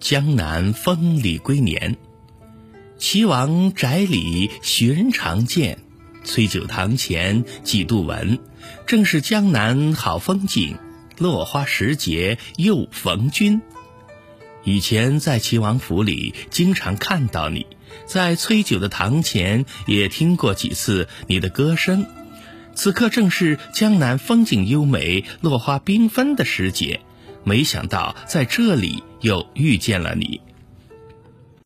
江南风里归年。岐王宅里寻常见，崔九堂前几度闻。正是江南好风景，落花时节又逢君。以前在齐王府里经常看到你，在崔九的堂前也听过几次你的歌声。此刻正是江南风景优美、落花缤纷的时节，没想到在这里又遇见了你。